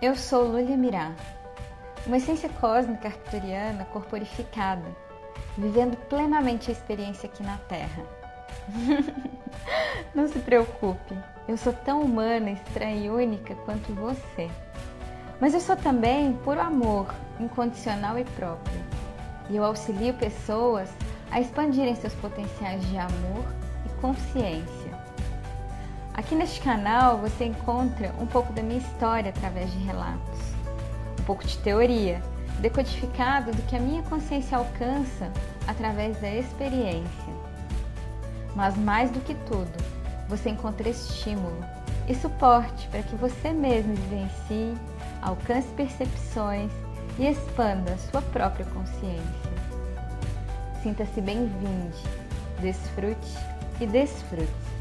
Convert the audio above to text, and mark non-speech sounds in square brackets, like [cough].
Eu sou Lúlia Mirá, uma essência cósmica arcturiana corporificada, vivendo plenamente a experiência aqui na Terra. [laughs] Não se preocupe, eu sou tão humana, estranha e única quanto você. Mas eu sou também puro amor, incondicional e próprio. E eu auxilio pessoas a expandirem seus potenciais de amor e consciência. Aqui neste canal você encontra um pouco da minha história através de relatos, um pouco de teoria, decodificado do que a minha consciência alcança através da experiência. Mas mais do que tudo, você encontra estímulo e suporte para que você mesmo vivencie, alcance percepções e expanda sua própria consciência. Sinta-se bem-vindo, desfrute e desfrute.